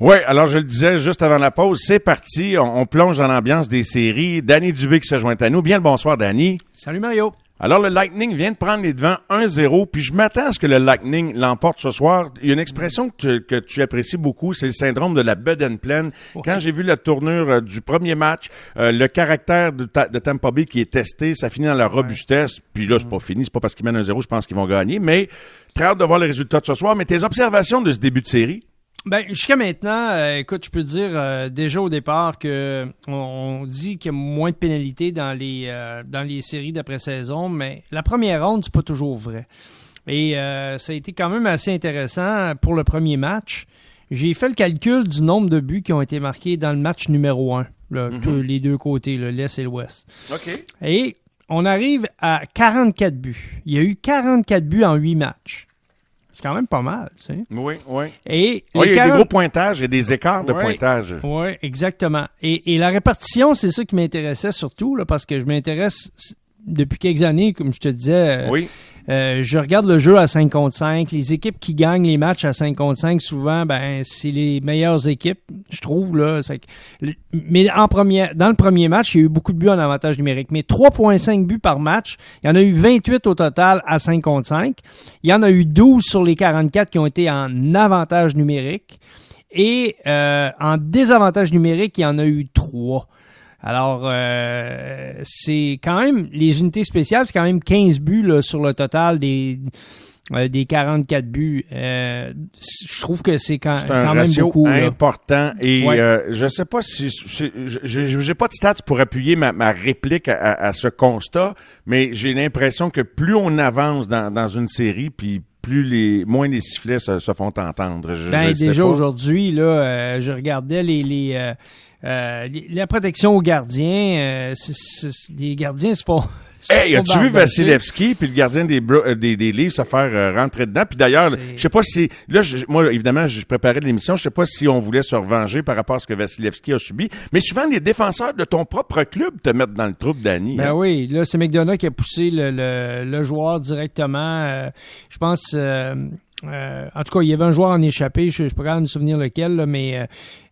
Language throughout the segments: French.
Oui, alors je le disais juste avant la pause, c'est parti, on, on plonge dans l'ambiance des séries. Danny Dubé qui se joint à nous. Bien le bonsoir, Danny. Salut Mario. Alors le Lightning vient de prendre les devants 1-0, puis je m'attends à ce que le Lightning l'emporte ce soir. Il y a une expression que tu, que tu apprécies beaucoup, c'est le syndrome de la bedaine pleine. Quand j'ai vu la tournure euh, du premier match, euh, le caractère de, Ta- de Tampa Bay qui est testé, ça finit dans la robustesse. Puis là, c'est pas fini, c'est pas parce qu'ils mènent 1-0, je pense qu'ils vont gagner. Mais très hâte de voir les résultats de ce soir. Mais tes observations de ce début de série? Ben jusqu'à maintenant, euh, écoute, je peux te dire euh, déjà au départ que on, on dit qu'il y a moins de pénalités dans les euh, dans les séries d'après-saison, mais la première ronde c'est pas toujours vrai. Et euh, ça a été quand même assez intéressant pour le premier match. J'ai fait le calcul du nombre de buts qui ont été marqués dans le match numéro un, là, tous les deux côtés, l'est et l'ouest. OK. Et on arrive à 44 buts. Il y a eu 44 buts en 8 matchs. C'est quand même pas mal, tu sais. Oui, oui. Et Oui, il y a des 40 gros pointages et des écarts de Ouais. pointage. Oui, exactement. Et, et la répartition, c'est ça qui m'intéressait surtout, là, parce que je m'intéresse depuis quelques années, comme je te disais. euh, Oui. euh, je regarde le jeu à 5 contre 5. Les équipes qui gagnent les matchs à 5 contre 5, souvent, ben, c'est les meilleures équipes, je trouve, là. Fait que le- mais en première, dans le premier match, il y a eu beaucoup de buts en avantage numérique. Mais 3,5 buts par match. Il y en a eu 28 au total à 5 contre 5. Il y en a eu 12 sur les 44 qui ont été en avantage numérique. Et euh, en désavantage numérique, il y en a eu 3. Alors, euh, c'est quand même, les unités spéciales, c'est quand même 15 buts là, sur le total des, euh, des 44 buts. Euh, je trouve que c'est quand, C'est un quand même ratio beaucoup. là. important et Ouais. euh, je sais pas si si- j'ai pas de stats pour appuyer ma, ma réplique à, à- à ce constat, mais j'ai l'impression que plus on avance dans, dans une série, puis plus les moins les sifflets se, se font entendre. Je, Ben, je déjà aujourd'hui, là, euh, je regardais les, les, euh, la protection aux gardiens. euh, c'est- c'est- les gardiens se font. se Hey, as-tu vu. Vasilevski puis le gardien des, euh, des, des livres se faire euh, rentrer dedans? Puis d'ailleurs, je sais pas si... Là, moi, évidemment, je préparais l'émission. Je sais pas si on voulait se revenger par rapport à ce que Vasilevski a subi. Mais souvent, les défenseurs de ton propre club te mettent dans le trouble, Danny. Ben hein. oui, là, c'est McDonough qui a poussé le, le, le joueur directement. euh, je pense. Euh, en tout cas, il y avait un joueur en échappé, je ne suis pas capable de me souvenir lequel, là, mais euh,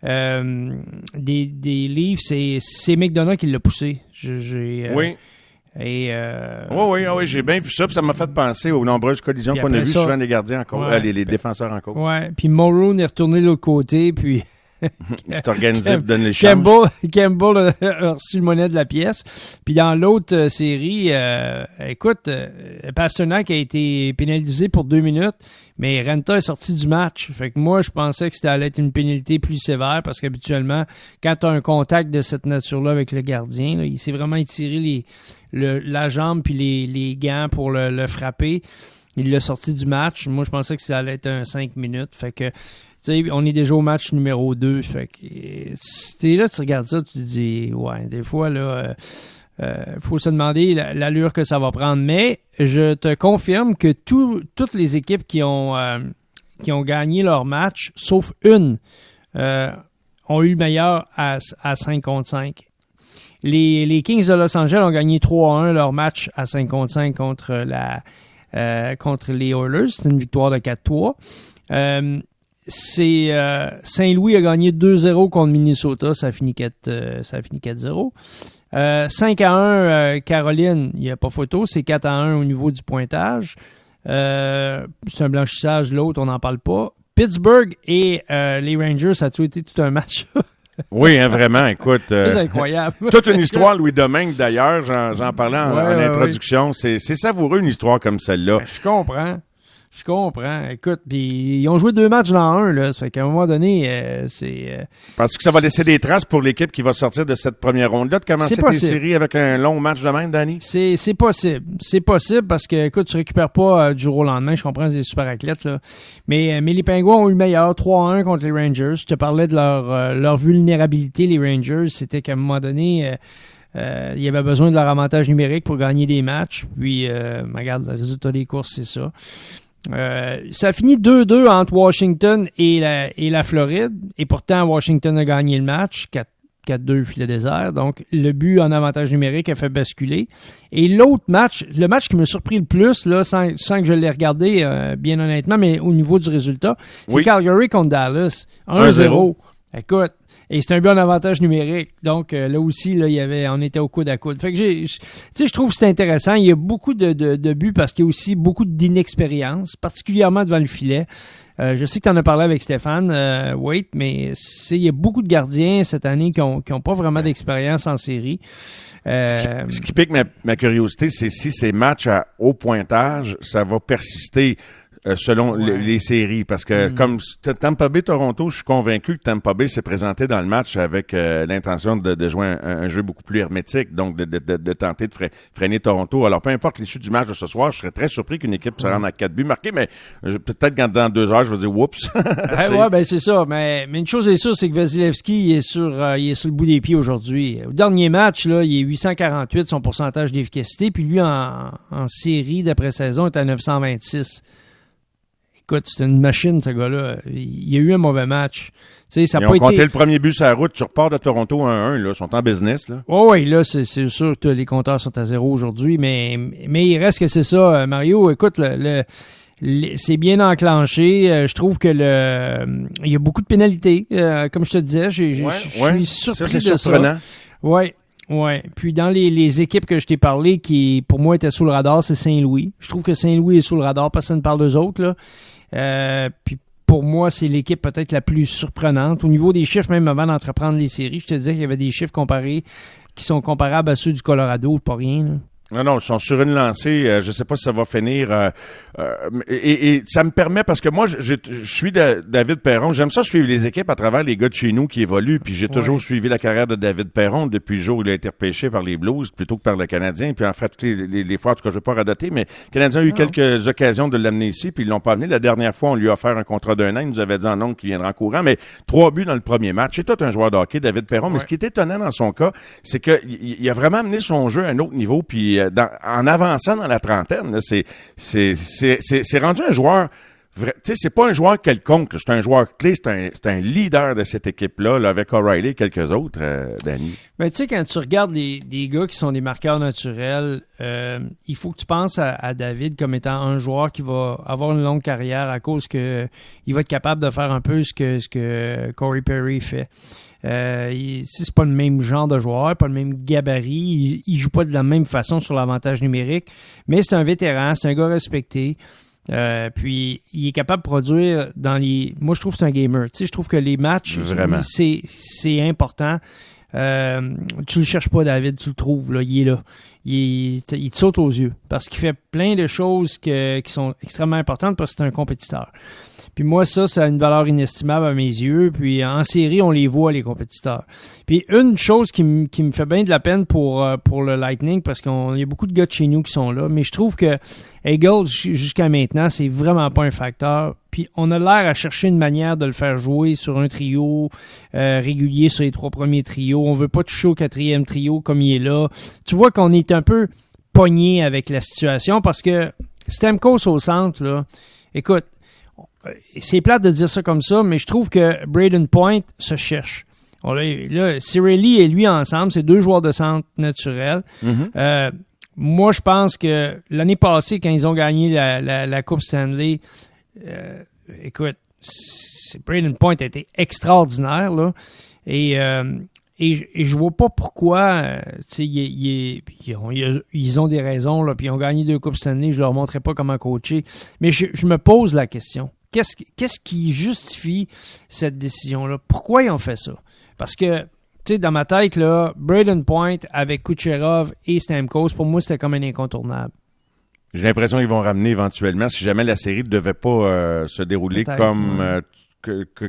euh, des, des livres, c'est, c'est McDonough qui l'a poussé. J'ai, euh, Oui. Et, euh, Oui, oui, oui, j'ai bien vu ça, puis ça m'a fait penser aux nombreuses collisions qu'on a vues souvent les gardiens en Ouais. euh, les, les défenseurs en cause. Ouais, puis Morrow est retourné de l'autre côté, puis Tu t'organisais pour donner les. Campbell, Campbell a reçu le monnaie de la pièce. Puis dans l'autre euh, série, euh, écoute, euh, Pasternak a été pénalisé pour deux minutes, mais Renta est sorti du match. Fait que moi, je pensais que c'était allait être une pénalité plus sévère parce qu'habituellement, quand tu as un contact de cette nature-là avec le gardien, là, il s'est vraiment étiré les, le- la jambe puis les, les gants pour le, le frapper. Il l'a sorti du match. Moi, je pensais que ça allait être un 5 minutes. Fait que sais, on est déjà au match numéro 2. Fait que euh, t'es là, tu regardes ça, tu te dis, ouais, des fois, là, euh, euh, faut se demander la- l'allure que ça va prendre. Mais je te confirme que tout- toutes les équipes qui ont, euh, qui ont gagné leur match, sauf une, euh, ont eu le meilleur à, à 5 contre 5. Les, les Kings de Los Angeles ont gagné 3-1 leur match à 5 contre 5 contre, la, euh, contre les Oilers. C'est une victoire de 4-3. Euh, c'est euh, Saint-Louis a gagné 2-0 contre Minnesota, ça a fini 4 euh, ça a fini 4-0. Euh, 5 à 1 euh, Caroline, il n'y a pas photo, c'est 4 à 1 au niveau du pointage. Euh, c'est un blanchissage, l'autre, on n'en parle pas. Pittsburgh et euh, les Rangers, ça a tout été tout un match. Oui, hein, vraiment, écoute. euh, c'est incroyable. toute une histoire, Louis Domingue, d'ailleurs, j'en parlais en, Ouais, en ouais, introduction. C'est c'est savoureux, une histoire comme celle-là. Ben, je comprends. Je comprends. Écoute, puis ils ont joué deux matchs dans un, là. Ça fait qu'à un moment donné, euh, c'est. euh, Parce que ça va laisser des traces pour l'équipe qui va sortir de cette première ronde-là, de commencer tes séries avec un long match de même, Danny? C'est, c'est possible. C'est possible parce que, écoute, tu récupères pas euh, du jour au lendemain. Je comprends, c'est des super athlètes, là. Mais, euh, mais les Pingouins ont eu le meilleur 3-1 contre les Rangers. Je te parlais de leur, euh, leur vulnérabilité, les Rangers. C'était qu'à un moment donné, euh, euh, il y avait besoin de leur avantage numérique pour gagner des matchs. Puis, euh, regarde, le résultat des courses, c'est ça. Euh, ça a fini 2-2 entre Washington et la, et la Floride. Et pourtant, Washington a gagné le match. 4 4-2 filet désert. Donc, le but en avantage numérique a fait basculer. Et l'autre match, le match qui me surpris le plus, là, sans, que je l'ai regardé, euh, bien honnêtement, mais au niveau du résultat, c'est Calgary contre Dallas. 1-0. Écoute, et c'est un but en avantage numérique. Donc euh, là aussi, là, il y avait, on était au coude à coude. Fait que j'ai, tu sais, je trouve que c'est intéressant. Il y a beaucoup de, de, buts parce qu'il y a aussi beaucoup d'inexpérience, particulièrement devant le filet. Euh, je sais que tu en as parlé avec Stéphane euh, Wait, mais il y a beaucoup de gardiens cette année qui n'ont qui ont pas vraiment d'expérience en série. Euh, ce, qui, pique ma, ma curiosité, c'est si ces matchs à haut pointage, ça va persister. Euh, selon les, séries. Parce que mm. comme Tampa Bay Toronto, je suis convaincu que Tampa Bay s'est présenté dans le match avec euh, l'intention de, de, jouer un, jeu beaucoup plus hermétique, donc de, de, de tenter de freiner Toronto. Alors peu importe l'issue du match de ce soir, je serais très surpris qu'une équipe se rende à quatre buts marqués, mais euh, peut-être que dans deux heures, je vais dire oups. ouais, ben c'est ça. Mais, mais une chose est sûre, c'est que Vasilevski il est sur il est sur le bout des pieds aujourd'hui. Au dernier match, là, il est 848 son pourcentage d'efficacité, puis lui en, en série d'après saison est à 926 écoute, c'est une machine, ce gars-là. Il y a eu un mauvais match. sais, ça Ils ont compté le premier but sur la route. Tu repars de Toronto 1-1, là. Ils sont en business, là. Oh, oui, là, c'est sûr que les compteurs sont à zéro aujourd'hui, mais, mais il reste que c'est ça, euh, Mario. Écoute, le, c'est bien enclenché. Euh, je trouve que le, il y a beaucoup de pénalités, euh, comme je te disais. Je suis surpris ça, de surprenant. ça. Ouais, Ouais. Puis dans les, les, équipes que je t'ai parlé, qui pour moi étaient sous le radar, c'est Saint-Louis. Je trouve que Saint-Louis est sous le radar, personne ne parle d'eux autres. Là. Euh, puis pour moi, c'est l'équipe peut-être la plus surprenante. Au niveau des chiffres, même avant d'entreprendre les séries, je te disais qu'il y avait des chiffres comparés qui sont comparables à ceux du Colorado, pas rien. Là. Non, non, ils sont sur une lancée. Euh, je sais pas si ça va finir. Euh, euh, et, ça me permet, parce que moi, je, suis David Perron. J'aime ça suivre les équipes à travers les gars de chez nous qui évoluent. Puis j'ai toujours suivi la carrière de David Perron depuis le jour où il a été repêché par les Blues plutôt que par le Canadien. Puis en fait, toutes les, les, fois, en tout cas, je ne vais pas radoter, mais le Canadien a eu quelques occasions de l'amener ici, puis ils l'ont pas amené. La dernière fois, on lui a offert un contrat d'un an. Il nous avait dit en nom qu'il viendra en courant. Mais trois buts dans le premier match. C'est tout un joueur de hockey, David Perron. Mais ce qui est étonnant dans son cas, c'est qu'il a vraiment amené son jeu à un autre niveau. Puis dans, en avançant dans la trentaine, c'est, rendu un joueur c'est pas un joueur quelconque, c'est un joueur clé, c'est un, un leader de cette équipe-là, là, avec O'Reilly et quelques autres, euh, Danny. Mais tu sais, quand tu regardes les, des gars qui sont des marqueurs naturels, euh, il faut que tu penses à, David comme étant un joueur qui va avoir une longue carrière à cause que il va être capable de faire un peu ce que, ce que Corey Perry fait. Euh, c'est pas le même genre de joueur, pas le même gabarit. Il, joue pas de la même façon sur l'avantage numérique, mais c'est un vétéran, c'est un gars respecté. Euh, puis il est capable de produire dans les. Moi, je trouve que c'est un gamer. Tu sais, je trouve que les matchs, c'est c'est important. Euh, tu le cherches pas, David, tu le trouves là, il est là. Il, il te saute aux yeux parce qu'il fait plein de choses que, qui sont extrêmement importantes parce que c'est un compétiteur. Puis moi, ça, ça a une valeur inestimable à mes yeux. Puis en série, on les voit, les compétiteurs. Puis une chose qui, me fait bien de la peine pour, euh, pour le Lightning, parce qu'il y a beaucoup de gars de chez nous qui sont là, mais je trouve que Eagles, jusqu'à maintenant, c'est vraiment pas un facteur. Puis on a l'air à chercher une manière de le faire jouer sur un trio euh, régulier sur les trois premiers trios. On veut pas toucher au quatrième trio comme il est là. Tu vois qu'on est un peu pogné avec la situation parce que Stamkos au centre, là, écoute, c'est plate de dire ça comme ça, mais je trouve que Braden Point se cherche. là, Cirelli et lui ensemble, c'est deux joueurs de centre naturels. Mm-hmm. Euh, moi, je pense que l'année passée, quand ils ont gagné la, Coupe Stanley, euh, écoute, Braden Point a été extraordinaire. Là, et, euh, et, je vois pas pourquoi, ils, ont, des raisons, là, puis ils ont gagné deux Coupes Stanley, je leur montrerai pas comment coacher. Mais je me pose la question. Qu'est-ce qui justifie cette décision-là? Pourquoi ils ont fait ça? Parce que, tu sais, dans ma tête, là, Braden Point avec Kucherov et Stamkos, pour moi, c'était comme un incontournable. J'ai l'impression qu'ils vont ramener éventuellement, si jamais la série ne devait pas euh, se dérouler comme euh,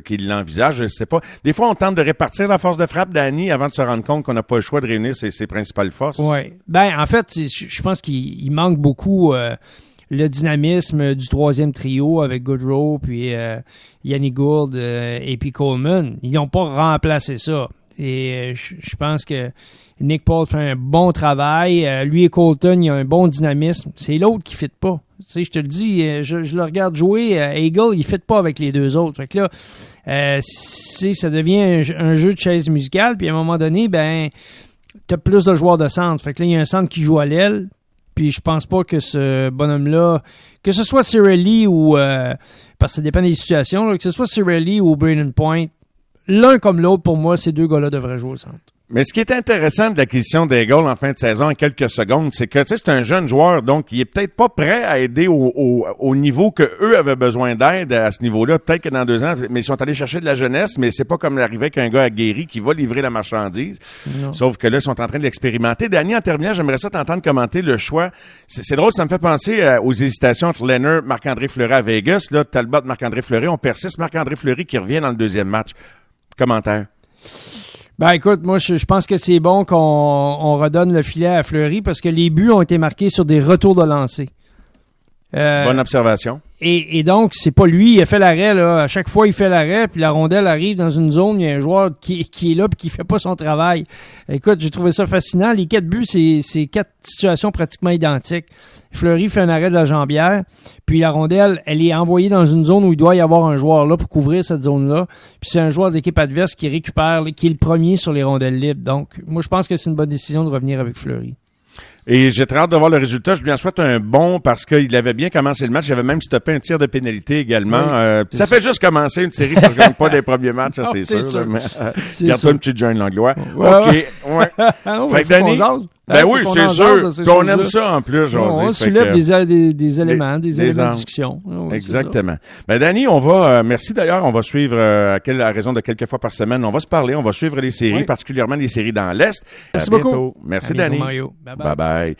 qu'ils l'envisagent. Je sais pas. Des fois, on tente de répartir la force de frappe d'Annie avant de se rendre compte qu'on n'a pas le choix de réunir ses, principales forces. Oui. Ben, en fait, je pense qu'il manque beaucoup... Euh, le dynamisme du troisième trio avec Goodrow, puis euh, Yannick Gould euh, et puis Coleman. Ils n'ont pas remplacé ça. Et euh, je, pense que Nick Paul fait un bon travail. Euh, lui et Colton, il a un bon dynamisme. C'est l'autre qui ne fit pas. Tu sais, je te le dis, je, le regarde jouer. Eagle, il ne fit pas avec les deux autres. Fait que là, ça devient un, jeu- un jeu de chaise musicale. Puis à un moment donné, ben, tu as plus de joueurs de centre. Fait que là, il y a un centre qui joue à l'aile. Puis je pense pas que ce bonhomme-là, que ce soit Cirelli ou euh, parce que ça dépend des situations, là, que ce soit Cirelli ou Braden Point, l'un comme l'autre, pour moi, ces deux gars-là devraient jouer au centre. Mais ce qui est intéressant de l'acquisition des goals en fin de saison en quelques secondes, c'est que c'est un jeune joueur, donc il est peut-être pas prêt à aider au, au, au niveau que eux avaient besoin d'aide à ce niveau-là. Peut-être que dans deux ans, mais ils sont allés chercher de la jeunesse, mais c'est pas comme l'arrivée qu'un gars aguerri qui va livrer la marchandise. Non. Sauf que là, ils sont en train de l'expérimenter. Danny, en terminant, j'aimerais ça t'entendre commenter le choix. C'est c'est drôle, ça me fait penser euh, aux hésitations entre Leonard, Marc-André Fleury à Vegas. Là, Talbot, Marc-André Fleury, on persiste. Marc-André Fleury qui revient dans le deuxième match. Commentaire. Ben écoute, moi je, pense que c'est bon qu'on on redonne le filet à Fleury parce que les buts ont été marqués sur des retours de lancer. Euh, Bonne observation. et, et donc, c'est pas lui, il a fait l'arrêt, là. À chaque fois, il fait l'arrêt, puis la rondelle arrive dans une zone, il y a un joueur qui, qui est là puis qui fait pas son travail. Écoute, j'ai trouvé ça fascinant. Les quatre buts, c'est, c'est quatre situations pratiquement identiques. Fleury fait un arrêt de la jambière, puis la rondelle, elle est envoyée dans une zone où il doit y avoir un joueur là pour couvrir cette zone-là. Puis c'est un joueur de l'équipe adverse qui récupère, qui est le premier sur les rondelles libres. Donc, moi, je pense que c'est une bonne décision de revenir avec Fleury. Et j'ai très hâte de voir le résultat. Je lui en souhaite un bon parce qu'il avait bien commencé le match. Il avait même stoppé un tir de pénalité également. Oui, Euh, ça sûr. fait juste commencer une série, ça ne gagne pas des premiers matchs, ça, Non, c'est sûr. sûr. mais, euh, Garde-toi sûr. une petite joint langlois. Ouais, OK. ouais. Ouais. Ah, Fait que Danny. Ben Hein, oui, c'est sûr. Puis on aime ça en plus, José. on soulève des, des, des éléments, des, des éléments de discussion. Ah oui, Exactement. Ben Danny, on va euh, merci d'ailleurs, on va suivre euh, à, quelle, à raison de quelques fois par semaine, on va se parler, on va suivre les séries, Oui. particulièrement les séries dans l'est. Merci À beaucoup. bientôt. Merci Danny. Mario. Bye bye. bye. bye.